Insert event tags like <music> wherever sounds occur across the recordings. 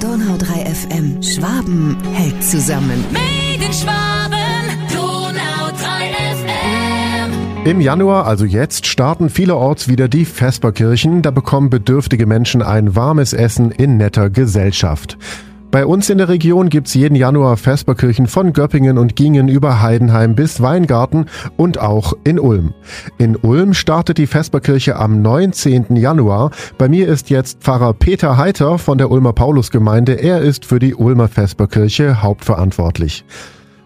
Donau 3 FM. Schwaben hält zusammen. Made in Schwaben, Donau 3 FM. Im Januar, also jetzt, starten vielerorts wieder die Vesperkirchen. Da bekommen bedürftige Menschen ein warmes Essen in netter Gesellschaft. Bei uns in der Region gibt's jeden Januar Vesperkirchen von Göppingen und Gingen über Heidenheim bis Weingarten und auch in Ulm. In Ulm startet die Vesperkirche am 19. Januar. Bei mir ist jetzt Pfarrer Peter Heiter von der Ulmer Paulusgemeinde. Er ist für die Ulmer Vesperkirche hauptverantwortlich.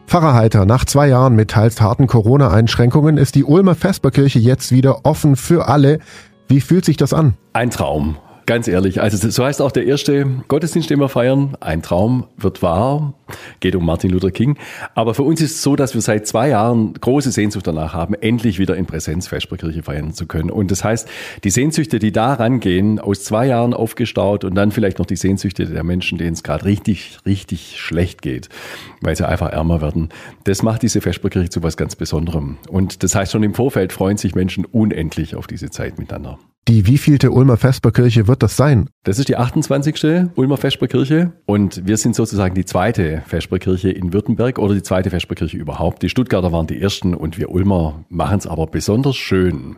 Pfarrer Heiter, nach zwei Jahren mit teils harten Corona-Einschränkungen ist die Ulmer Vesperkirche jetzt wieder offen für alle. Wie fühlt sich das an? Ein Traum. Ganz ehrlich, also so heißt auch der erste Gottesdienst, den wir feiern. Ein Traum wird wahr. Geht um Martin Luther King. Aber für uns ist es so, dass wir seit zwei Jahren große Sehnsucht danach haben, endlich wieder in Präsenz Vesperkirche feiern zu können. Und das heißt, die Sehnsüchte, die da rangehen, aus zwei Jahren aufgestaut und dann vielleicht noch die Sehnsüchte der Menschen, denen es gerade richtig, richtig schlecht geht, weil sie einfach ärmer werden, das macht diese Vesperkirche zu was ganz Besonderem. Und das heißt, schon im Vorfeld freuen sich Menschen unendlich auf diese Zeit miteinander. Die wievielte Ulmer Vesperkirche wird das sein? Das ist die 28. Ulmer Vesperkirche und wir sind sozusagen die zweite Vesperkirche in Württemberg oder die zweite Vesperkirche überhaupt. Die Stuttgarter waren die ersten und wir Ulmer machen es aber besonders schön.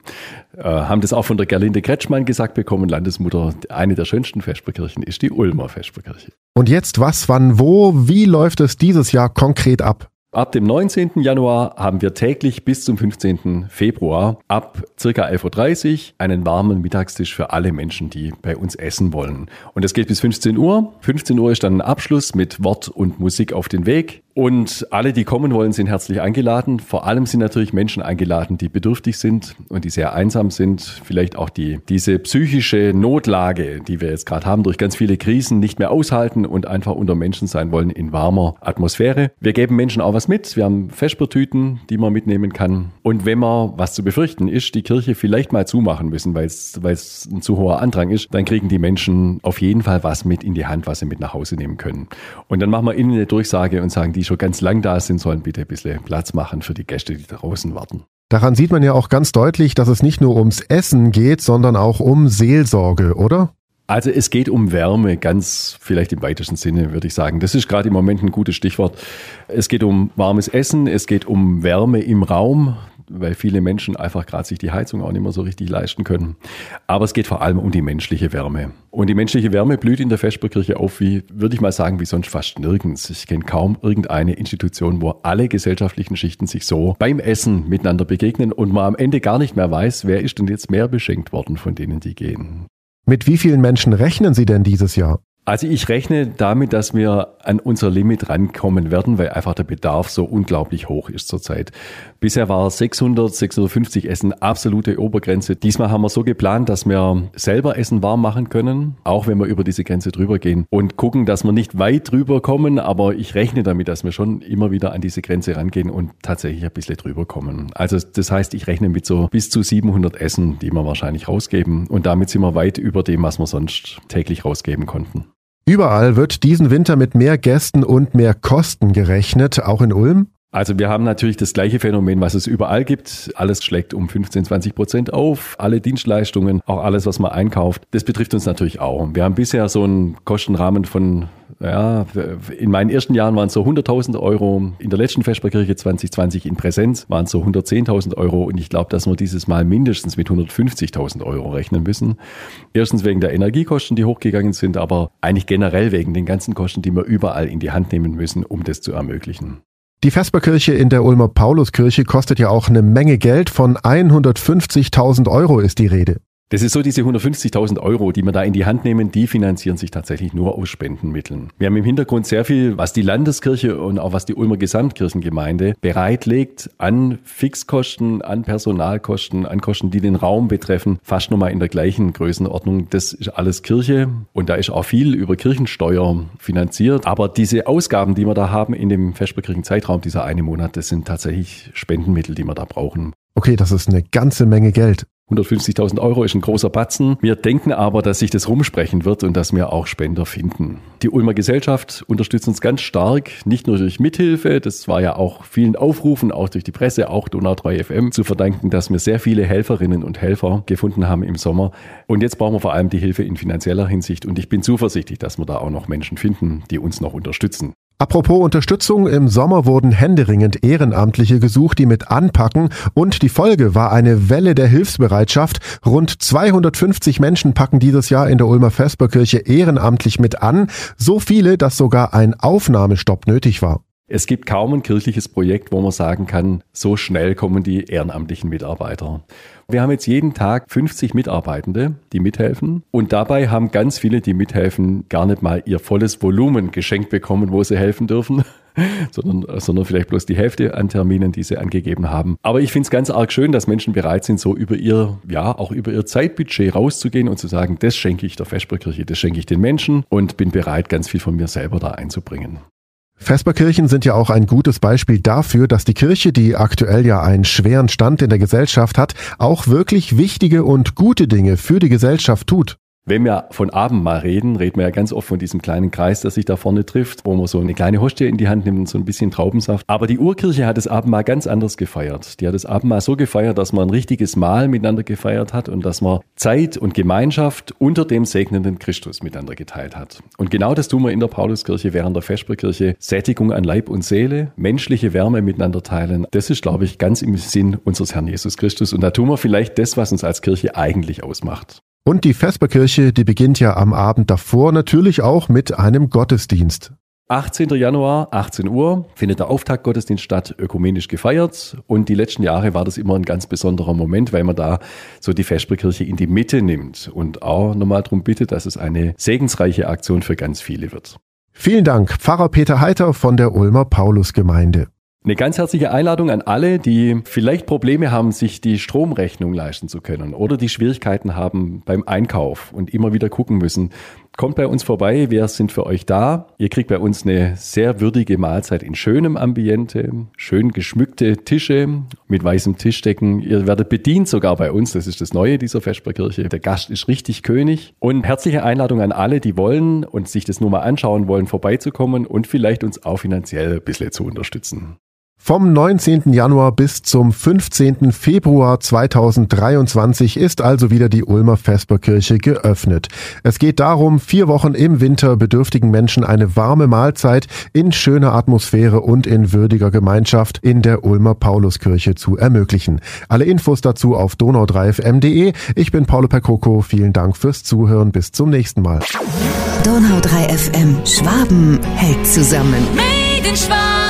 Äh, haben das auch von der Gerlinde Kretschmann gesagt bekommen, Landesmutter, eine der schönsten Vesperkirchen ist die Ulmer Vesperkirche. Und jetzt was, wann, wo, wie läuft es dieses Jahr konkret ab? Ab dem 19. Januar haben wir täglich bis zum 15. Februar ab circa 11.30 Uhr einen warmen Mittagstisch für alle Menschen, die bei uns essen wollen. Und das geht bis 15 Uhr. 15 Uhr ist dann ein Abschluss mit Wort und Musik auf den Weg. Und alle, die kommen wollen, sind herzlich eingeladen. Vor allem sind natürlich Menschen eingeladen, die bedürftig sind und die sehr einsam sind. Vielleicht auch die, diese psychische Notlage, die wir jetzt gerade haben, durch ganz viele Krisen nicht mehr aushalten und einfach unter Menschen sein wollen in warmer Atmosphäre. Wir geben Menschen auch was mit. Wir haben Vespertüten, die man mitnehmen kann. Und wenn man was zu befürchten ist, die Kirche vielleicht mal zumachen müssen, weil es, weil es ein zu hoher Andrang ist, dann kriegen die Menschen auf jeden Fall was mit in die Hand, was sie mit nach Hause nehmen können. Und dann machen wir ihnen eine Durchsage und sagen, die schon ganz lang da sind, sollen bitte ein bisschen Platz machen für die Gäste, die draußen warten. Daran sieht man ja auch ganz deutlich, dass es nicht nur ums Essen geht, sondern auch um Seelsorge, oder? Also es geht um Wärme, ganz vielleicht im weitesten Sinne, würde ich sagen. Das ist gerade im Moment ein gutes Stichwort. Es geht um warmes Essen, es geht um Wärme im Raum weil viele Menschen einfach gerade sich die Heizung auch nicht mehr so richtig leisten können. Aber es geht vor allem um die menschliche Wärme. Und die menschliche Wärme blüht in der Vesperkirche auf, wie, würde ich mal sagen, wie sonst fast nirgends. Ich kenne kaum irgendeine Institution, wo alle gesellschaftlichen Schichten sich so beim Essen miteinander begegnen und man am Ende gar nicht mehr weiß, wer ist denn jetzt mehr beschenkt worden von denen, die gehen. Mit wie vielen Menschen rechnen Sie denn dieses Jahr? Also ich rechne damit, dass wir an unser Limit rankommen werden, weil einfach der Bedarf so unglaublich hoch ist zurzeit. Bisher war 600, 650 Essen absolute Obergrenze. Diesmal haben wir so geplant, dass wir selber Essen warm machen können, auch wenn wir über diese Grenze drüber gehen und gucken, dass wir nicht weit drüber kommen, aber ich rechne damit, dass wir schon immer wieder an diese Grenze rangehen und tatsächlich ein bisschen drüber kommen. Also das heißt, ich rechne mit so bis zu 700 Essen, die wir wahrscheinlich rausgeben und damit sind wir weit über dem, was wir sonst täglich rausgeben konnten. Überall wird diesen Winter mit mehr Gästen und mehr Kosten gerechnet, auch in Ulm. Also wir haben natürlich das gleiche Phänomen, was es überall gibt. Alles schlägt um 15, 20 Prozent auf. Alle Dienstleistungen, auch alles, was man einkauft. Das betrifft uns natürlich auch. Wir haben bisher so einen Kostenrahmen von, ja, in meinen ersten Jahren waren es so 100.000 Euro. In der letzten Vesperkirche 2020 in Präsenz waren es so 110.000 Euro. Und ich glaube, dass wir dieses Mal mindestens mit 150.000 Euro rechnen müssen. Erstens wegen der Energiekosten, die hochgegangen sind, aber eigentlich generell wegen den ganzen Kosten, die wir überall in die Hand nehmen müssen, um das zu ermöglichen. Die Vesperkirche in der Ulmer Pauluskirche kostet ja auch eine Menge Geld. Von 150.000 Euro ist die Rede. Das ist so, diese 150.000 Euro, die wir da in die Hand nehmen, die finanzieren sich tatsächlich nur aus Spendenmitteln. Wir haben im Hintergrund sehr viel, was die Landeskirche und auch was die Ulmer Gesamtkirchengemeinde bereitlegt an Fixkosten, an Personalkosten, an Kosten, die den Raum betreffen, fast nochmal in der gleichen Größenordnung. Das ist alles Kirche und da ist auch viel über Kirchensteuer finanziert. Aber diese Ausgaben, die wir da haben in dem Vesperkirchenzeitraum, dieser eine Monat, das sind tatsächlich Spendenmittel, die wir da brauchen. Okay, das ist eine ganze Menge Geld. 150.000 Euro ist ein großer Batzen. Wir denken aber, dass sich das rumsprechen wird und dass wir auch Spender finden. Die Ulmer Gesellschaft unterstützt uns ganz stark, nicht nur durch Mithilfe, das war ja auch vielen Aufrufen, auch durch die Presse, auch Donau 3 FM zu verdanken, dass wir sehr viele Helferinnen und Helfer gefunden haben im Sommer. Und jetzt brauchen wir vor allem die Hilfe in finanzieller Hinsicht und ich bin zuversichtlich, dass wir da auch noch Menschen finden, die uns noch unterstützen. Apropos Unterstützung, im Sommer wurden händeringend Ehrenamtliche gesucht, die mit anpacken und die Folge war eine Welle der Hilfsbereitschaft. Rund 250 Menschen packen dieses Jahr in der Ulmer Vesperkirche ehrenamtlich mit an, so viele, dass sogar ein Aufnahmestopp nötig war. Es gibt kaum ein kirchliches Projekt, wo man sagen kann, so schnell kommen die ehrenamtlichen Mitarbeiter. Wir haben jetzt jeden Tag 50 Mitarbeitende, die mithelfen. Und dabei haben ganz viele, die mithelfen, gar nicht mal ihr volles Volumen geschenkt bekommen, wo sie helfen dürfen. <laughs> sondern, sondern vielleicht bloß die Hälfte an Terminen, die sie angegeben haben. Aber ich finde es ganz arg schön, dass Menschen bereit sind, so über ihr, ja, auch über ihr Zeitbudget rauszugehen und zu sagen, das schenke ich der Vesperkirche, das schenke ich den Menschen und bin bereit, ganz viel von mir selber da einzubringen. Vesperkirchen sind ja auch ein gutes Beispiel dafür, dass die Kirche, die aktuell ja einen schweren Stand in der Gesellschaft hat, auch wirklich wichtige und gute Dinge für die Gesellschaft tut. Wenn wir von Abendmahl reden, reden wir ja ganz oft von diesem kleinen Kreis, der sich da vorne trifft, wo man so eine kleine Hostie in die Hand nimmt und so ein bisschen Traubensaft. Aber die Urkirche hat das Abendmahl ganz anders gefeiert. Die hat das Abendmahl so gefeiert, dass man ein richtiges Mahl miteinander gefeiert hat und dass man Zeit und Gemeinschaft unter dem segnenden Christus miteinander geteilt hat. Und genau das tun wir in der Pauluskirche während der Vesperkirche. Sättigung an Leib und Seele, menschliche Wärme miteinander teilen. Das ist, glaube ich, ganz im Sinn unseres Herrn Jesus Christus. Und da tun wir vielleicht das, was uns als Kirche eigentlich ausmacht. Und die Vesperkirche, die beginnt ja am Abend davor natürlich auch mit einem Gottesdienst. 18. Januar, 18 Uhr, findet der Auftaktgottesdienst statt, ökumenisch gefeiert. Und die letzten Jahre war das immer ein ganz besonderer Moment, weil man da so die Vesperkirche in die Mitte nimmt und auch nochmal darum bittet, dass es eine segensreiche Aktion für ganz viele wird. Vielen Dank, Pfarrer Peter Heiter von der Ulmer Paulusgemeinde. Eine ganz herzliche Einladung an alle, die vielleicht Probleme haben, sich die Stromrechnung leisten zu können oder die Schwierigkeiten haben beim Einkauf und immer wieder gucken müssen. Kommt bei uns vorbei, wir sind für euch da. Ihr kriegt bei uns eine sehr würdige Mahlzeit in schönem Ambiente, schön geschmückte Tische mit weißem Tischdecken. Ihr werdet bedient sogar bei uns, das ist das Neue dieser Vesperkirche. Der Gast ist richtig König. Und herzliche Einladung an alle, die wollen und sich das nur mal anschauen wollen, vorbeizukommen und vielleicht uns auch finanziell ein bisschen zu unterstützen. Vom 19. Januar bis zum 15. Februar 2023 ist also wieder die Ulmer Vesperkirche geöffnet. Es geht darum, vier Wochen im Winter bedürftigen Menschen eine warme Mahlzeit in schöner Atmosphäre und in würdiger Gemeinschaft in der Ulmer Pauluskirche zu ermöglichen. Alle Infos dazu auf donau3fm.de. Ich bin Paulo Percoco. Vielen Dank fürs Zuhören. Bis zum nächsten Mal. Donau 3 FM. Schwaben hält zusammen. Made in Schwaben.